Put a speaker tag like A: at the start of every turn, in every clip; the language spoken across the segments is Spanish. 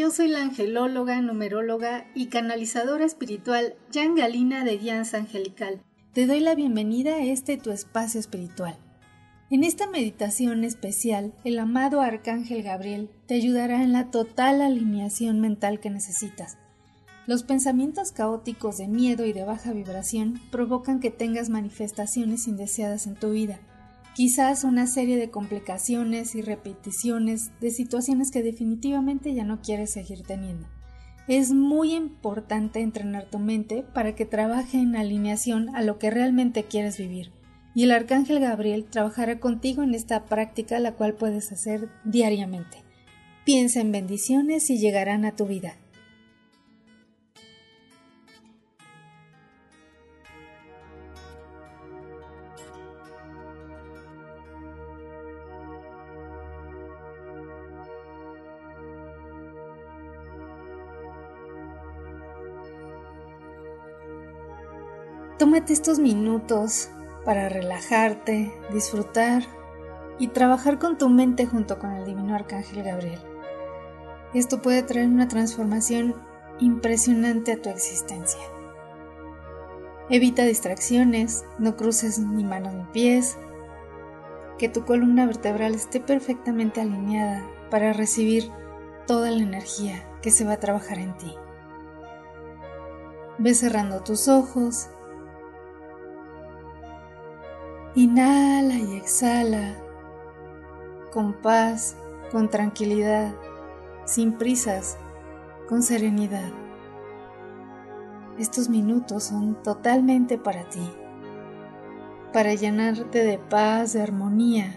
A: Yo soy la angelóloga, numeróloga y canalizadora espiritual Jan Galina de Guianza Angelical. Te doy la bienvenida a este tu espacio espiritual. En esta meditación especial, el amado Arcángel Gabriel te ayudará en la total alineación mental que necesitas. Los pensamientos caóticos de miedo y de baja vibración provocan que tengas manifestaciones indeseadas en tu vida quizás una serie de complicaciones y repeticiones de situaciones que definitivamente ya no quieres seguir teniendo. Es muy importante entrenar tu mente para que trabaje en alineación a lo que realmente quieres vivir. Y el Arcángel Gabriel trabajará contigo en esta práctica la cual puedes hacer diariamente. Piensa en bendiciones y llegarán a tu vida. Tómate estos minutos para relajarte, disfrutar y trabajar con tu mente junto con el Divino Arcángel Gabriel. Esto puede traer una transformación impresionante a tu existencia. Evita distracciones, no cruces ni manos ni pies, que tu columna vertebral esté perfectamente alineada para recibir toda la energía que se va a trabajar en ti. Ve cerrando tus ojos Inhala y exhala con paz, con tranquilidad, sin prisas, con serenidad. Estos minutos son totalmente para ti, para llenarte de paz, de armonía,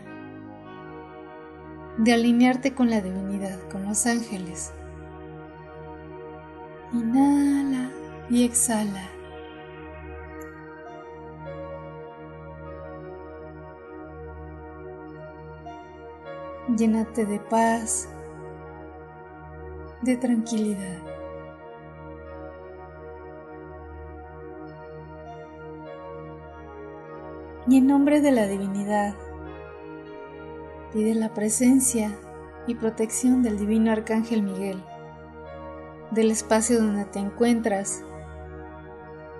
A: de alinearte con la divinidad, con los ángeles. Inhala y exhala. Llénate de paz, de tranquilidad. Y en nombre de la divinidad, pide la presencia y protección del divino arcángel Miguel, del espacio donde te encuentras,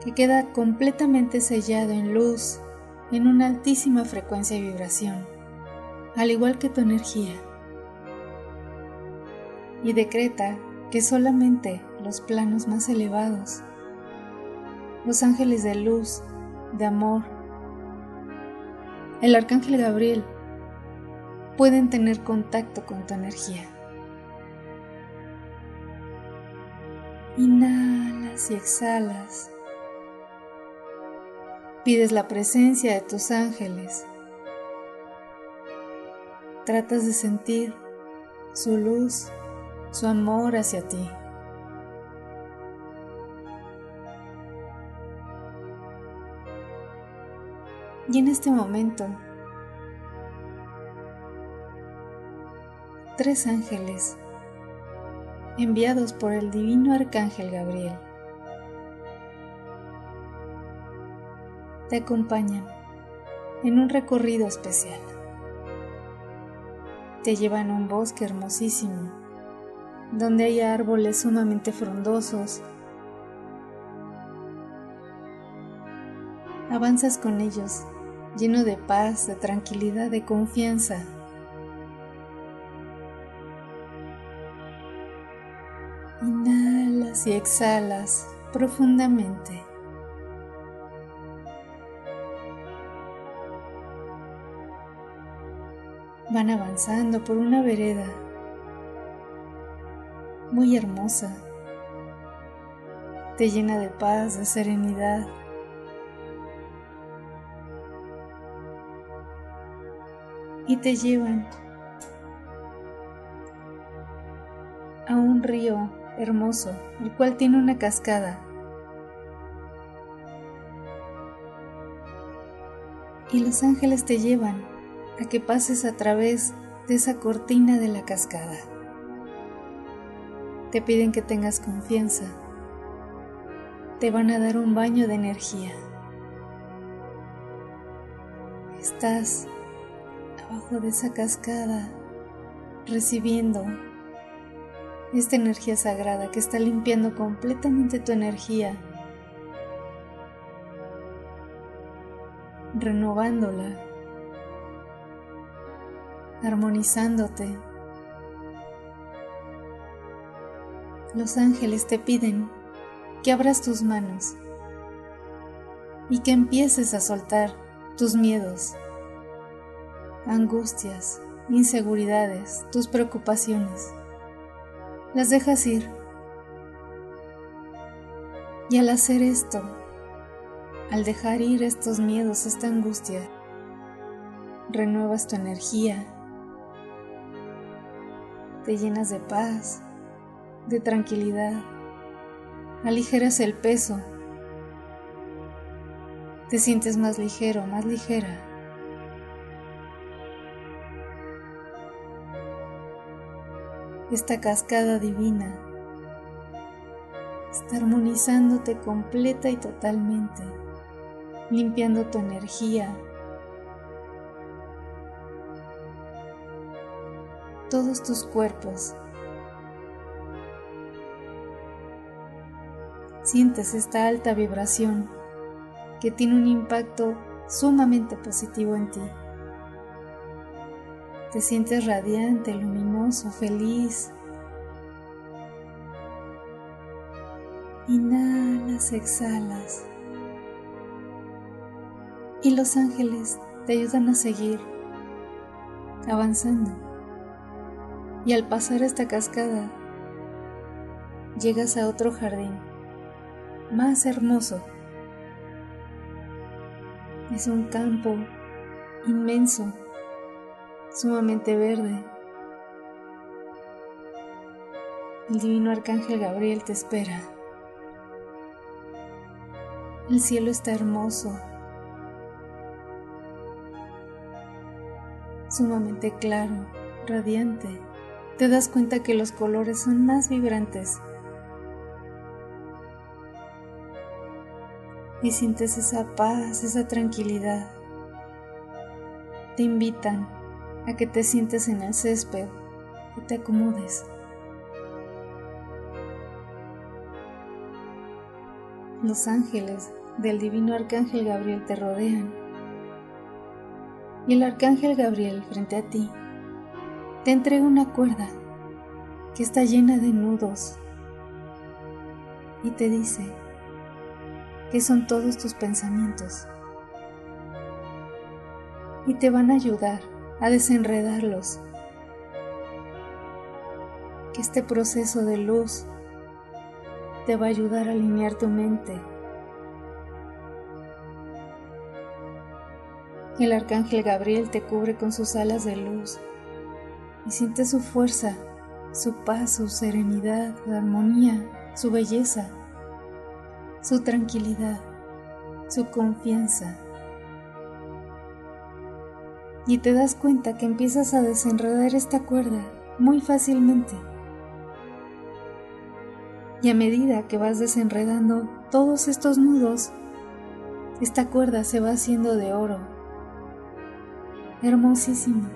A: que queda completamente sellado en luz, en una altísima frecuencia y vibración al igual que tu energía. Y decreta que solamente los planos más elevados, los ángeles de luz, de amor, el arcángel Gabriel, pueden tener contacto con tu energía. Inhalas y exhalas. Pides la presencia de tus ángeles tratas de sentir su luz, su amor hacia ti. Y en este momento, tres ángeles enviados por el divino arcángel Gabriel te acompañan en un recorrido especial te llevan a un bosque hermosísimo, donde hay árboles sumamente frondosos. Avanzas con ellos, lleno de paz, de tranquilidad, de confianza. Inhalas y exhalas profundamente. Van avanzando por una vereda muy hermosa. Te llena de paz, de serenidad. Y te llevan a un río hermoso, el cual tiene una cascada. Y los ángeles te llevan que pases a través de esa cortina de la cascada. Te piden que tengas confianza. Te van a dar un baño de energía. Estás abajo de esa cascada recibiendo esta energía sagrada que está limpiando completamente tu energía, renovándola, armonizándote. Los ángeles te piden que abras tus manos y que empieces a soltar tus miedos, angustias, inseguridades, tus preocupaciones las dejas ir. Y al hacer esto, al dejar ir estos miedos, esta angustia, renuevas tu energía, te llenas de paz, de tranquilidad, aligeras el peso, te sientes más ligero, más ligera. esta cascada divina está armonizándote completa y totalmente, limpiando tu energía, todos tus cuerpos. Sientes esta alta vibración que tiene un impacto sumamente positivo en ti. Te sientes radiante, luminoso, feliz. Inhalas, exhalas. Y los ángeles te ayudan a seguir avanzando. Y al pasar esta cascada, llegas a otro jardín más hermoso. Es un campo inmenso sumamente verde. El divino arcángel Gabriel te espera. El cielo está hermoso, sumamente claro, radiante. Te das cuenta que los colores son más vibrantes. Y sientes esa paz, esa tranquilidad. Te invitan a que te sientes en el césped y te acomodes. Los ángeles del divino arcángel Gabriel te rodean y el arcángel Gabriel frente a ti te entrega una cuerda que está llena de nudos y te dice que son todos tus pensamientos y te van a ayudar a desenredarlos. Que este proceso de luz te va a ayudar a alinear tu mente. El arcángel Gabriel te cubre con sus alas de luz y siente su fuerza, su paz, su serenidad, su armonía, su belleza, su tranquilidad, su confianza y te das cuenta que empiezas a desenredar esta cuerda muy fácilmente. Y a medida que vas desenredando todos estos nudos, esta cuerda se va haciendo de oro. Hermosísima.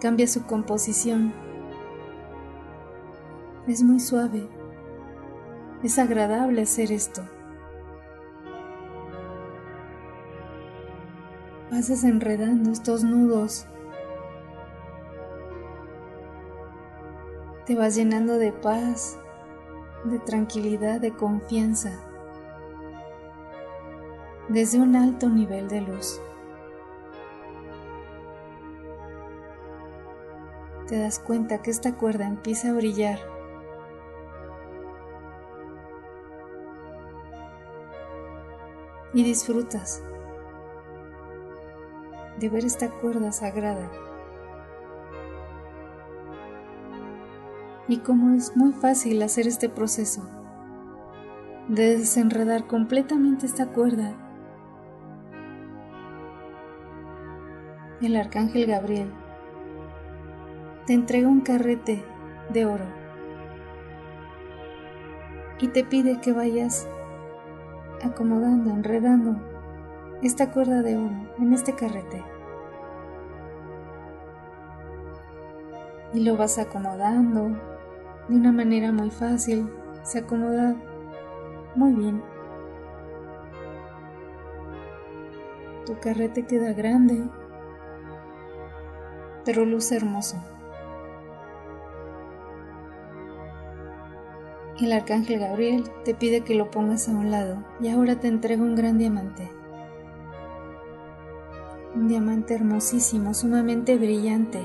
A: Cambia su composición. Es muy suave. Es agradable hacer esto. vas desenredando estos nudos. Te vas llenando de paz, de tranquilidad, de confianza, desde un alto nivel de luz. Te das cuenta que esta cuerda empieza a brillar. Y disfrutas de ver esta cuerda sagrada. y cómo es muy fácil hacer este proceso de desenredar completamente esta cuerda. El arcángel Gabriel te entrega un carrete de oro y te pide que vayas acomodando, enredando esta cuerda de oro en este carrete. Y lo vas acomodando de una manera muy fácil, se acomoda muy bien. Tu carrete queda grande, pero luce hermoso. El arcángel Gabriel te pide que lo pongas a un lado y ahora te entrega un gran diamante. Un diamante hermosísimo, sumamente brillante.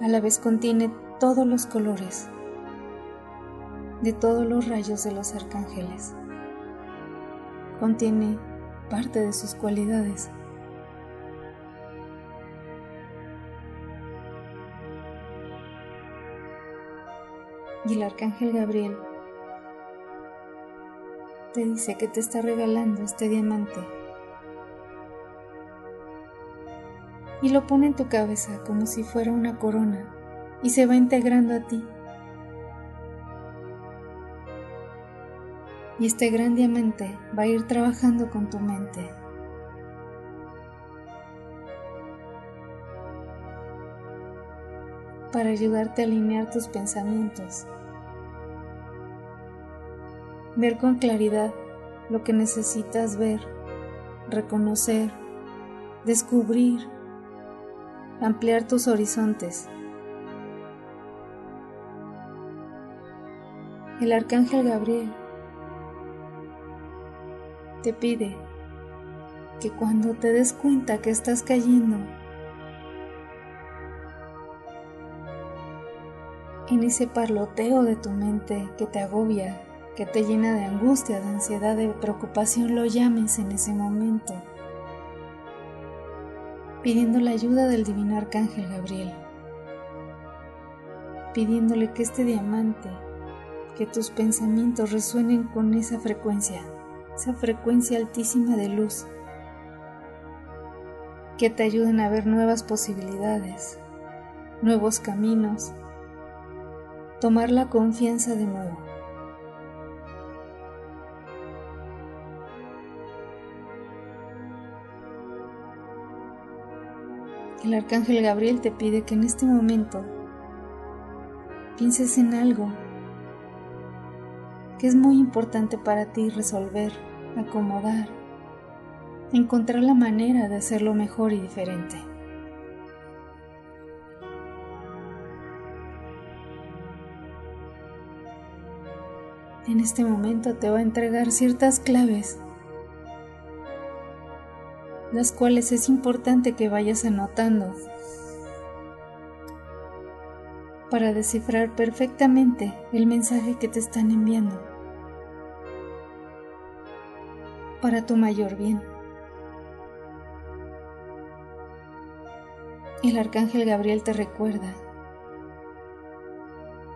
A: A la vez contiene todos los colores de todos los rayos de los arcángeles. Contiene parte de sus cualidades. Y el arcángel Gabriel te dice que te está regalando este diamante. Y lo pone en tu cabeza como si fuera una corona y se va integrando a ti. Y este gran diamante va a ir trabajando con tu mente. Para ayudarte a alinear tus pensamientos, ver con claridad lo que necesitas ver, reconocer, descubrir, ampliar tus horizontes. El arcángel Gabriel te pide que cuando te des cuenta que estás cayendo en ese parloteo de tu mente que te agobia, que te llena de angustia, de ansiedad, de preocupación, lo llames en ese momento, pidiendo la ayuda del divino arcángel Gabriel, pidiéndole que este diamante, que tus pensamientos resuenen con esa frecuencia esa frecuencia altísima de luz que te ayuden a ver nuevas posibilidades, nuevos caminos, tomar la confianza de nuevo. El arcángel Gabriel te pide que en este momento pienses en algo que es muy importante para ti resolver, acomodar, encontrar la manera de hacerlo mejor y diferente. En este momento te va a entregar ciertas claves, las cuales es importante que vayas anotando para descifrar perfectamente el mensaje que te están enviando para tu mayor bien. El arcángel Gabriel te recuerda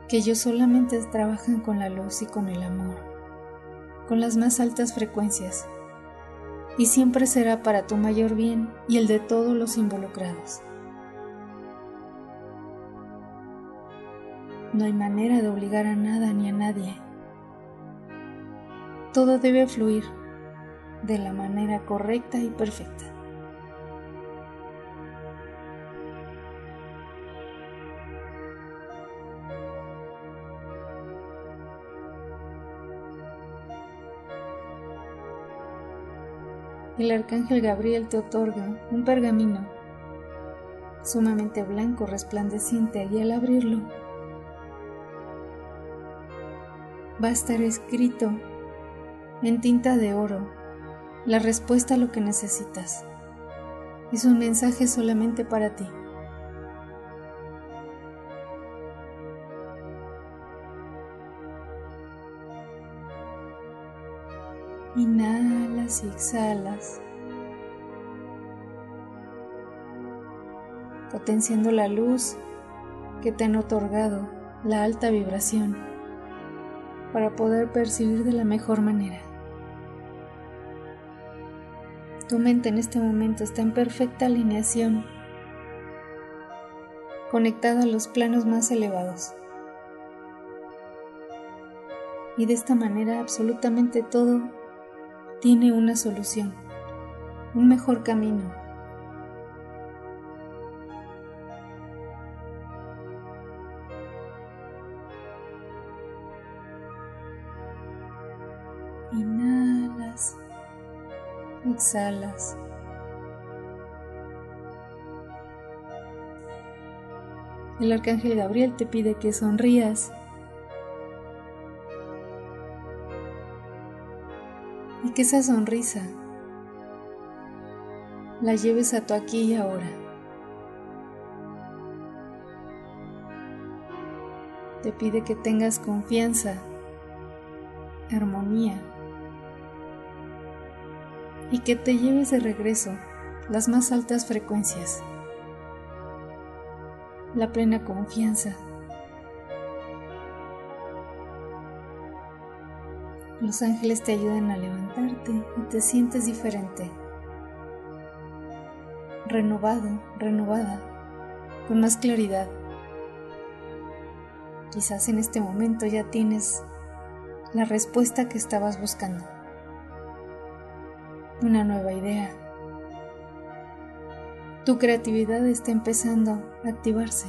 A: que ellos solamente trabajan con la luz y con el amor, con las más altas frecuencias, y siempre será para tu mayor bien y el de todos los involucrados. No hay manera de obligar a nada ni a nadie. Todo debe fluir de la manera correcta y perfecta. El arcángel Gabriel te otorga un pergamino sumamente blanco, resplandeciente, y al abrirlo va a estar escrito en tinta de oro la respuesta a lo que necesitas. Es un mensaje solamente para ti. Inhalas y exhalas, potenciando la luz que te han otorgado la alta vibración para poder percibir de la mejor manera. Tu mente en este momento está en perfecta alineación, conectada a los planos más elevados. Y de esta manera absolutamente todo tiene una solución, un mejor camino Inhalas, exhalas. El arcángel Gabriel te pide que sonrías que esa sonrisa la lleves a tu aquí y ahora. Te pide que tengas confianza, armonía y que te lleves de regreso las más altas frecuencias, la plena confianza. Los ángeles te ayudan a levantarte y te sientes diferente, renovado, renovada, con más claridad. Quizás en este momento ya tienes la respuesta que estabas buscando una nueva idea. Tu creatividad está empezando a activarse.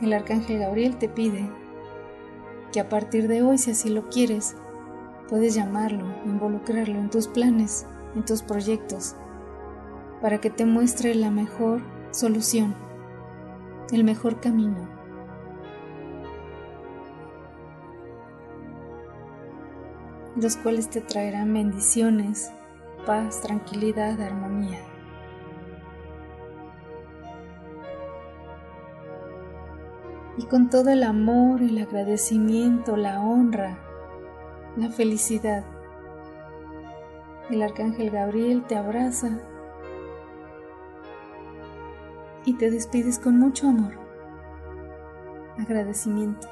A: El arcángel Gabriel te pide que a partir de hoy, si así lo quieres, puedes llamarlo, involucrarlo en tus planes, en tus proyectos, para que te muestre la mejor solución, el mejor camino los cuales te traerán bendiciones, paz, tranquilidad, armonía. Y con todo el amor, el agradecimiento, la honra, la felicidad, el arcángel Gabriel te abraza y te despides con mucho amor, agradecimiento,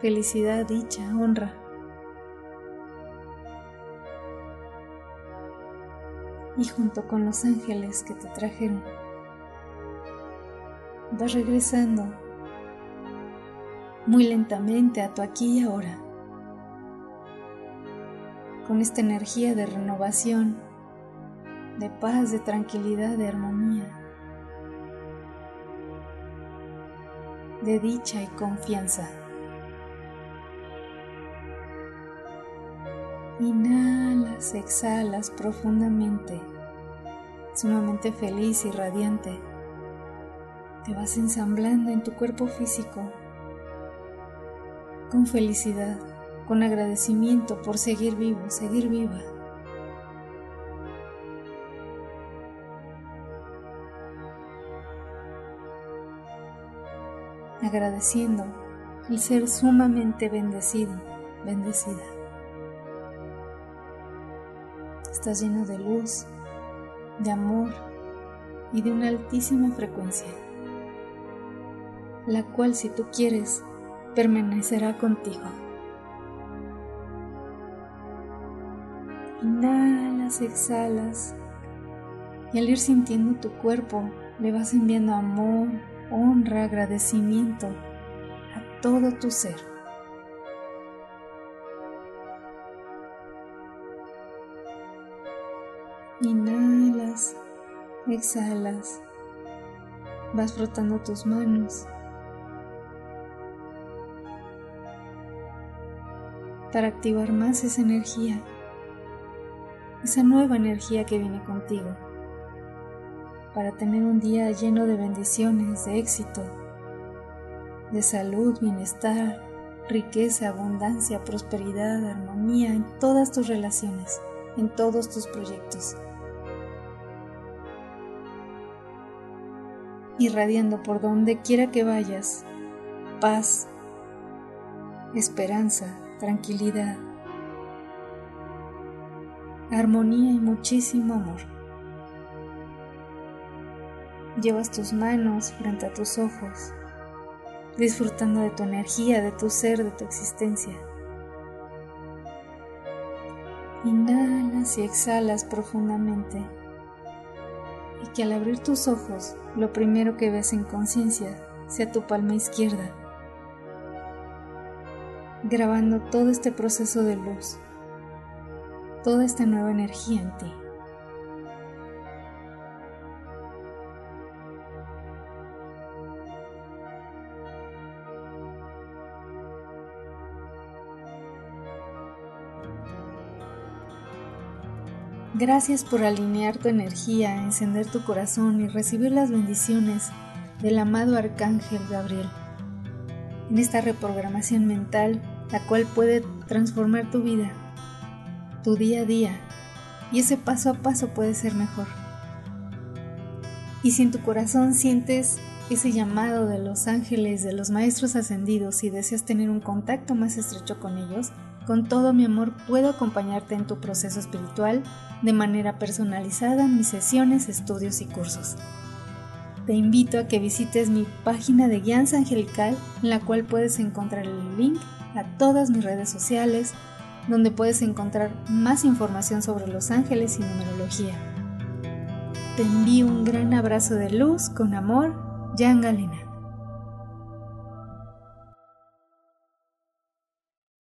A: felicidad, dicha, honra. y junto con los ángeles que te trajeron, vas regresando muy lentamente a tu aquí y ahora, con esta energía de renovación, de paz, de tranquilidad, de armonía, de dicha y confianza. Inhalas, exhalas profundamente, sumamente feliz y radiante. Te vas ensamblando en tu cuerpo físico con felicidad, con agradecimiento por seguir vivo, seguir viva. Agradeciendo el ser sumamente bendecido, bendecida. Estás lleno de luz, de amor y de una altísima frecuencia, la cual si tú quieres permanecerá contigo. Inhalas, exhalas y al ir sintiendo tu cuerpo le vas enviando amor, honra, agradecimiento a todo tu ser. Inhalas, exhalas, vas frotando tus manos para activar más esa energía, esa nueva energía que viene contigo, para tener un día lleno de bendiciones, de éxito, de salud, bienestar, riqueza, abundancia, prosperidad, armonía en todas tus relaciones, en todos tus proyectos. irradiando por donde quiera que vayas, paz, esperanza, tranquilidad, armonía y muchísimo amor. llevas tus manos frente a tus ojos, disfrutando de tu energía, de tu ser, de tu existencia. Inhalas y exhalas profundamente y que al abrir tus ojos lo primero que ves en conciencia sea tu palma izquierda, grabando todo este proceso de luz, toda esta nueva energía en ti. Gracias por alinear tu energía, encender tu corazón y recibir las bendiciones del amado Arcángel Gabriel. En esta reprogramación mental, la cual puede transformar tu vida, tu día a día, y ese paso a paso puede ser mejor. Y si en tu corazón sientes ese llamado de los ángeles, de los maestros ascendidos y deseas tener un contacto más estrecho con ellos, con todo mi amor puedo acompañarte en tu proceso espiritual de manera personalizada en mis sesiones, estudios y cursos. Te invito a que visites mi página de Guianza Angelical, en la cual puedes encontrar el link a todas mis redes sociales, donde puedes encontrar más información sobre los ángeles y numerología. Te envío un gran abrazo de luz con amor, Jan Galena.